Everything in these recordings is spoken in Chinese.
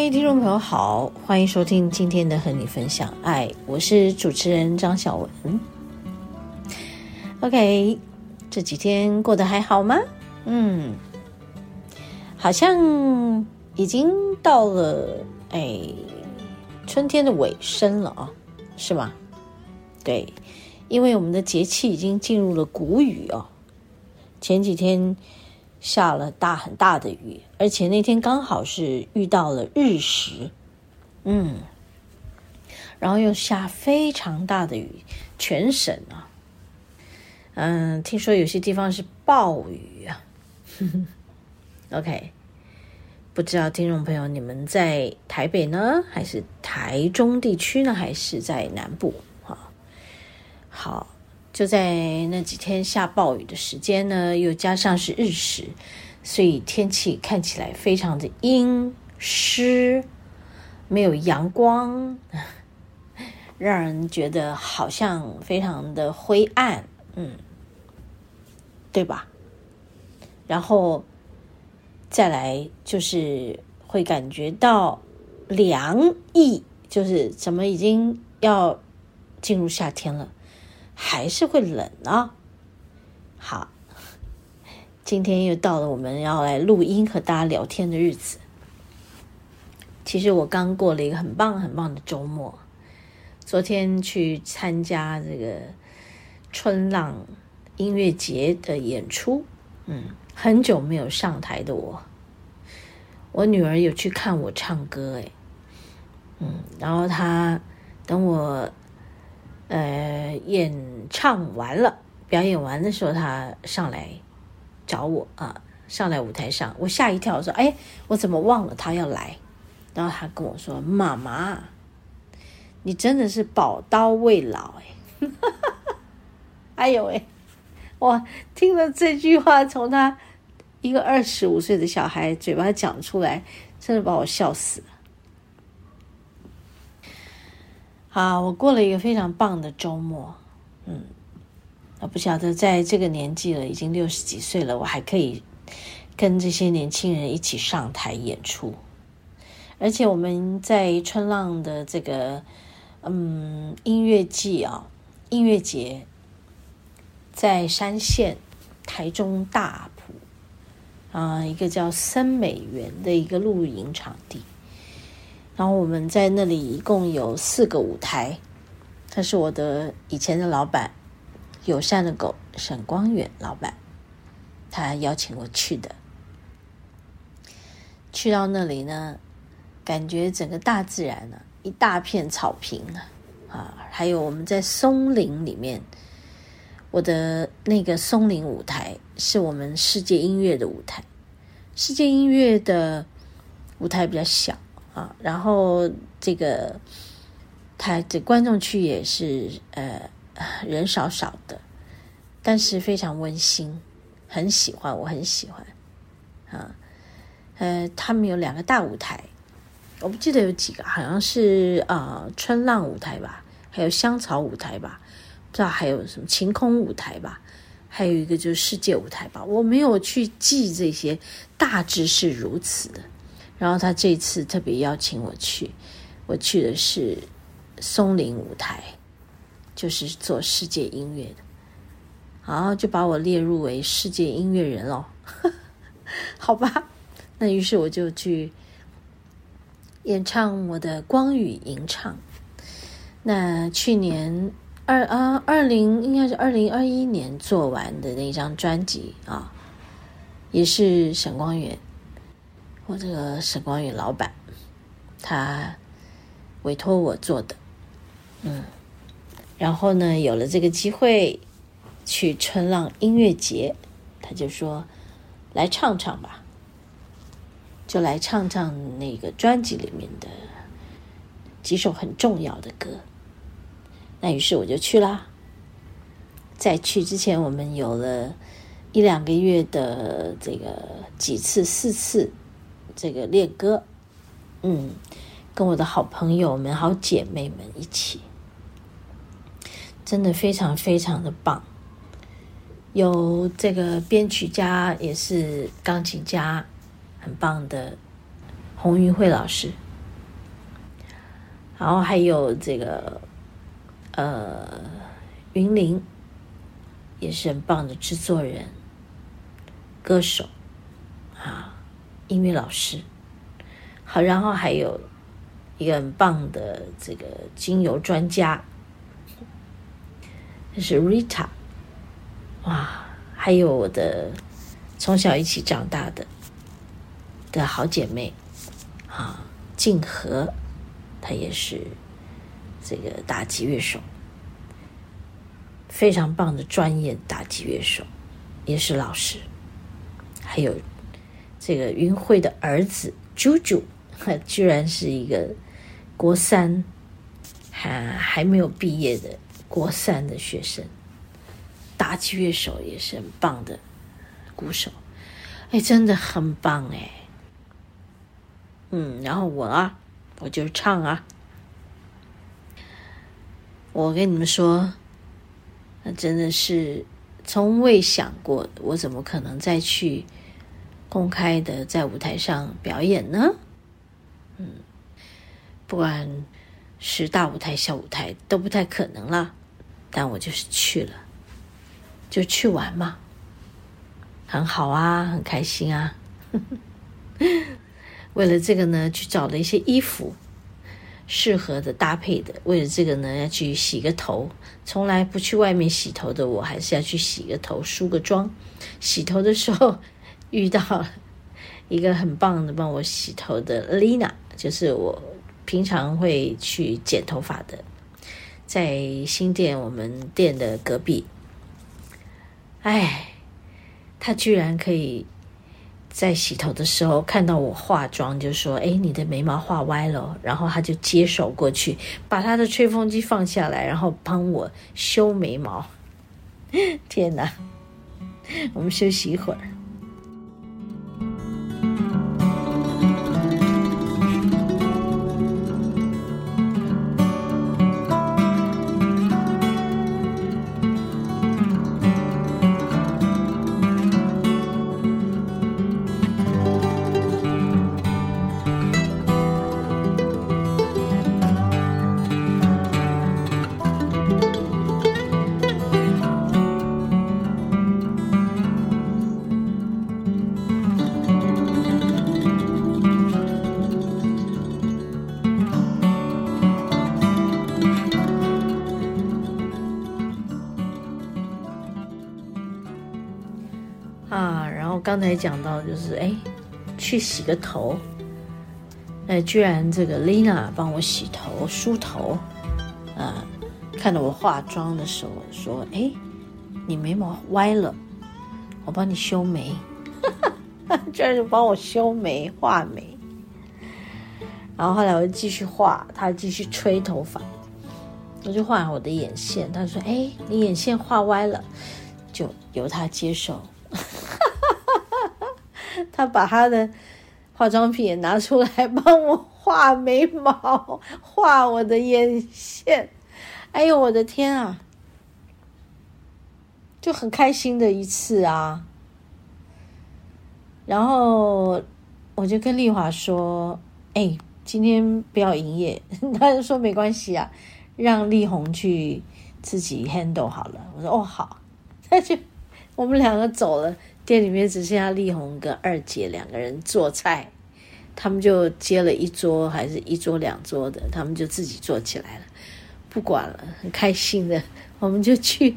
嗨，听众朋友好，欢迎收听今天的和你分享爱，我是主持人张小文。OK，这几天过得还好吗？嗯，好像已经到了哎春天的尾声了啊，是吗？对，因为我们的节气已经进入了谷雨哦，前几天。下了大很大的雨，而且那天刚好是遇到了日食，嗯，然后又下非常大的雨，全省啊，嗯，听说有些地方是暴雨啊，，OK，不知道听众朋友你们在台北呢，还是台中地区呢，还是在南部？哈，好。就在那几天下暴雨的时间呢，又加上是日食，所以天气看起来非常的阴湿，没有阳光，让人觉得好像非常的灰暗，嗯，对吧？然后再来就是会感觉到凉意，就是怎么已经要进入夏天了。还是会冷啊！好，今天又到了我们要来录音和大家聊天的日子。其实我刚过了一个很棒很棒的周末，昨天去参加这个春浪音乐节的演出。嗯，很久没有上台的我，我女儿有去看我唱歌，诶，嗯，然后她等我。呃，演唱完了，表演完的时候，她上来找我啊，上来舞台上，我吓一跳，我说：“哎，我怎么忘了他要来？”然后他跟我说：“妈妈，你真的是宝刀未老哎！” 哎呦喂，我听了这句话，从他一个二十五岁的小孩嘴巴讲出来，真的把我笑死了。啊，我过了一个非常棒的周末，嗯，我不晓得在这个年纪了，已经六十几岁了，我还可以跟这些年轻人一起上台演出，而且我们在春浪的这个嗯音乐季啊，音乐节，在山线台中大埔啊，一个叫森美园的一个露营场地。然后我们在那里一共有四个舞台，他是我的以前的老板，友善的狗沈光远老板，他邀请我去的。去到那里呢，感觉整个大自然呢、一大片草坪啊，啊，还有我们在松林里面，我的那个松林舞台是我们世界音乐的舞台，世界音乐的舞台比较小。啊，然后这个他的观众区也是呃人少少的，但是非常温馨，很喜欢，我很喜欢啊。呃，他们有两个大舞台，我不记得有几个，好像是、呃、春浪舞台吧，还有香草舞台吧，不知道还有什么晴空舞台吧，还有一个就是世界舞台吧，我没有去记这些，大致是如此的。然后他这次特别邀请我去，我去的是松林舞台，就是做世界音乐的，然后就把我列入为世界音乐人喽，好吧，那于是我就去演唱我的光与吟唱。那去年二啊二零应该是二零二一年做完的那张专辑啊，也是沈光远，我这个沈光远老板，他委托我做的，嗯，然后呢，有了这个机会去春浪音乐节，他就说来唱唱吧，就来唱唱那个专辑里面的几首很重要的歌。那于是我就去啦。在去之前，我们有了一两个月的这个几次、四次这个练歌，嗯，跟我的好朋友们、好姐妹们一起，真的非常非常的棒。有这个编曲家，也是钢琴家，很棒的洪云慧老师，然后还有这个。呃，云林也是很棒的制作人、歌手啊，音乐老师。好，然后还有一个很棒的这个精油专家，是 Rita。哇，还有我的从小一起长大的的好姐妹啊，静和，她也是。这个打击乐手，非常棒的专业打击乐手，也是老师。还有这个云慧的儿子啾啾，居然是一个国三还还没有毕业的国三的学生，打击乐手也是很棒的鼓手，哎，真的很棒哎。嗯，然后我啊，我就唱啊。我跟你们说，那真的是从未想过，我怎么可能再去公开的在舞台上表演呢？嗯，不管是大舞台、小舞台都不太可能了，但我就是去了，就去玩嘛，很好啊，很开心啊。为了这个呢，去找了一些衣服。适合的搭配的，为了这个呢，要去洗个头。从来不去外面洗头的我，还是要去洗个头、梳个妆。洗头的时候 遇到一个很棒的帮我洗头的 Lina，就是我平常会去剪头发的，在新店我们店的隔壁。哎，他居然可以。在洗头的时候看到我化妆，就说：“哎，你的眉毛画歪了。”然后他就接手过去，把他的吹风机放下来，然后帮我修眉毛。天哪！我们休息一会儿。刚才讲到就是哎，去洗个头，哎，居然这个 Lina 帮我洗头梳头，啊，看到我化妆的时候说，哎，你眉毛歪了，我帮你修眉，哈 哈居然就帮我修眉画眉，然后后来我就继续画，他继续吹头发，我就画我的眼线，他说，哎，你眼线画歪了，就由他接受。他把他的化妆品也拿出来帮我画眉毛，画我的眼线。哎呦，我的天啊！就很开心的一次啊。然后我就跟丽华说：“哎，今天不要营业。”他就说：“没关系啊，让丽红去自己 handle 好了。”我说：“哦，好。”他就我们两个走了。店里面只剩下丽红跟二姐两个人做菜，他们就接了一桌，还是一桌两桌的，他们就自己坐起来了，不管了，很开心的，我们就去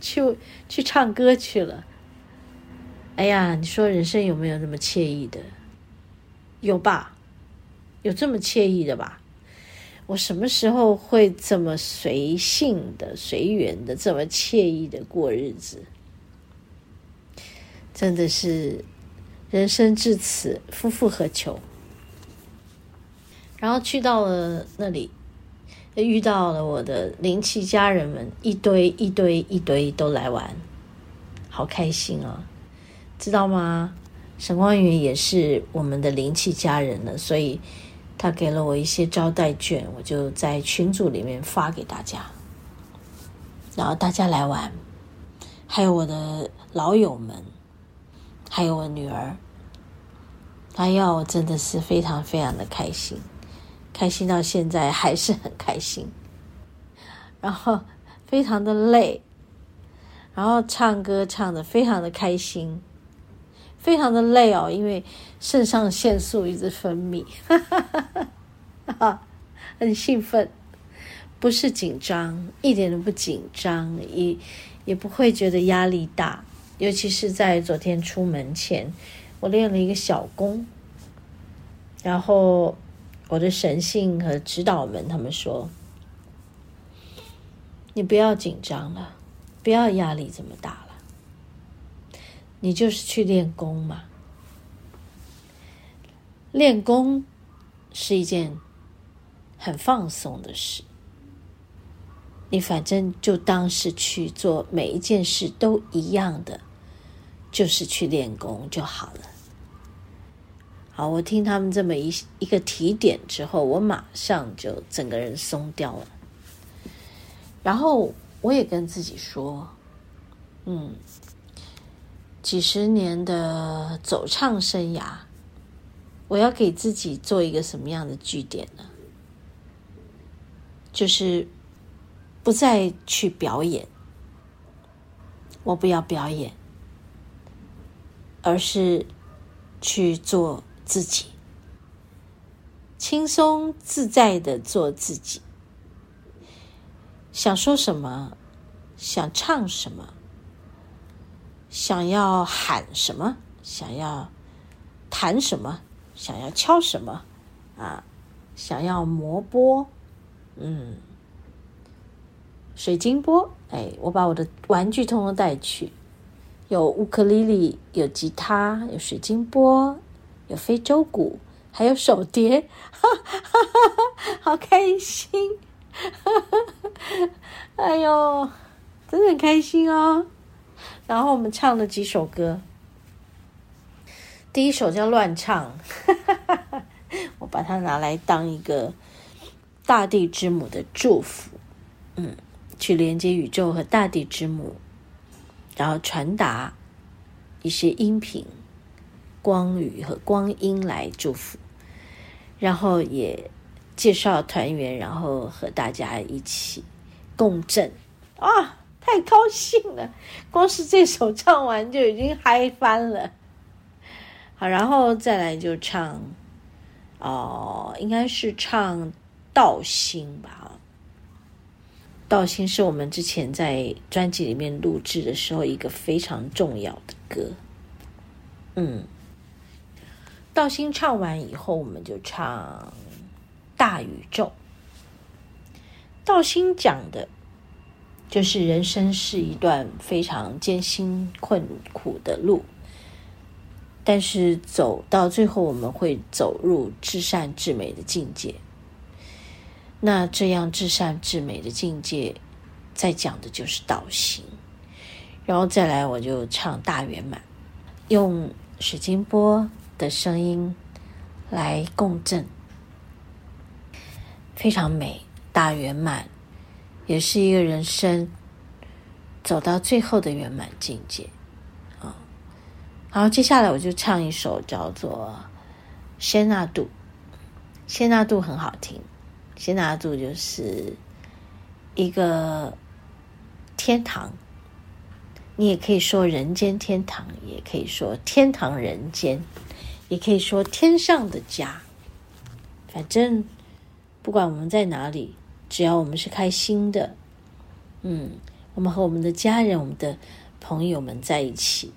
去去唱歌去了。哎呀，你说人生有没有那么惬意的？有吧？有这么惬意的吧？我什么时候会这么随性的、随缘的、这么惬意的过日子？真的是人生至此，夫复何求？然后去到了那里，遇到了我的灵气家人们，一堆一堆一堆都来玩，好开心啊！知道吗？沈光云也是我们的灵气家人了，所以他给了我一些招待券，我就在群组里面发给大家，然后大家来玩，还有我的老友们。还有我女儿，哎呀，我真的是非常非常的开心，开心到现在还是很开心，然后非常的累，然后唱歌唱得非常的开心，非常的累哦，因为肾上腺素一直分泌，哈哈哈哈哈，很兴奋，不是紧张，一点都不紧张，也也不会觉得压力大。尤其是在昨天出门前，我练了一个小功，然后我的神性和指导们他们说：“你不要紧张了，不要压力这么大了，你就是去练功嘛。练功是一件很放松的事。”你反正就当是去做每一件事都一样的，就是去练功就好了。好，我听他们这么一一个提点之后，我马上就整个人松掉了。然后我也跟自己说，嗯，几十年的走唱生涯，我要给自己做一个什么样的据点呢？就是。不再去表演，我不要表演，而是去做自己，轻松自在的做自己。想说什么，想唱什么，想要喊什么，想要弹什么，想要敲什么，啊，想要磨波，嗯。水晶波，哎，我把我的玩具通通带去，有乌克丽丽，有吉他，有水晶波，有非洲鼓，还有手碟，哈哈哈哈，好开心，哈哈，哎呦，真的很开心哦。然后我们唱了几首歌，第一首叫《乱唱》，哈哈哈，我把它拿来当一个大地之母的祝福，嗯。去连接宇宙和大地之母，然后传达一些音频、光语和光阴来祝福，然后也介绍团员，然后和大家一起共振啊！太高兴了，光是这首唱完就已经嗨翻了。好，然后再来就唱哦，应该是唱《道心》吧。道心是我们之前在专辑里面录制的时候一个非常重要的歌。嗯，道心唱完以后，我们就唱大宇宙。道心讲的，就是人生是一段非常艰辛困苦的路，但是走到最后，我们会走入至善至美的境界。那这样至善至美的境界，在讲的就是道心，然后再来我就唱大圆满，用水晶波的声音来共振，非常美，大圆满，也是一个人生走到最后的圆满境界啊。然后接下来我就唱一首叫做《仙那度》，仙那度很好听。仙那度就是一个天堂，你也可以说人间天堂，也可以说天堂人间，也可以说天上的家。反正不管我们在哪里，只要我们是开心的，嗯，我们和我们的家人、我们的朋友们在一起，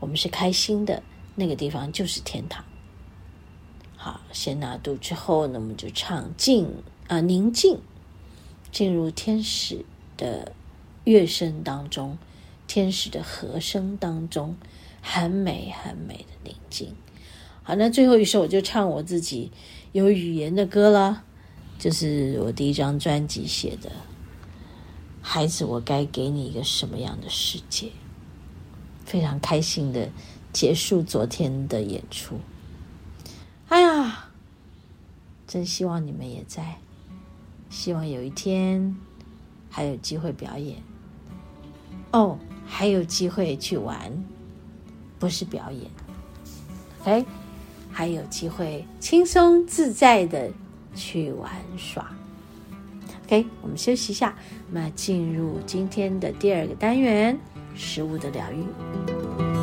我们是开心的，那个地方就是天堂。好，先拿度之后呢，我们就唱静啊，宁静，进入天使的乐声当中，天使的和声当中，很美很美的宁静。好，那最后一首我就唱我自己有语言的歌了，就是我第一张专辑写的《孩子，我该给你一个什么样的世界》。非常开心的结束昨天的演出。哎呀，真希望你们也在，希望有一天还有机会表演。哦，还有机会去玩，不是表演。OK，还有机会轻松自在的去玩耍。OK，我们休息一下，那进入今天的第二个单元——食物的疗愈。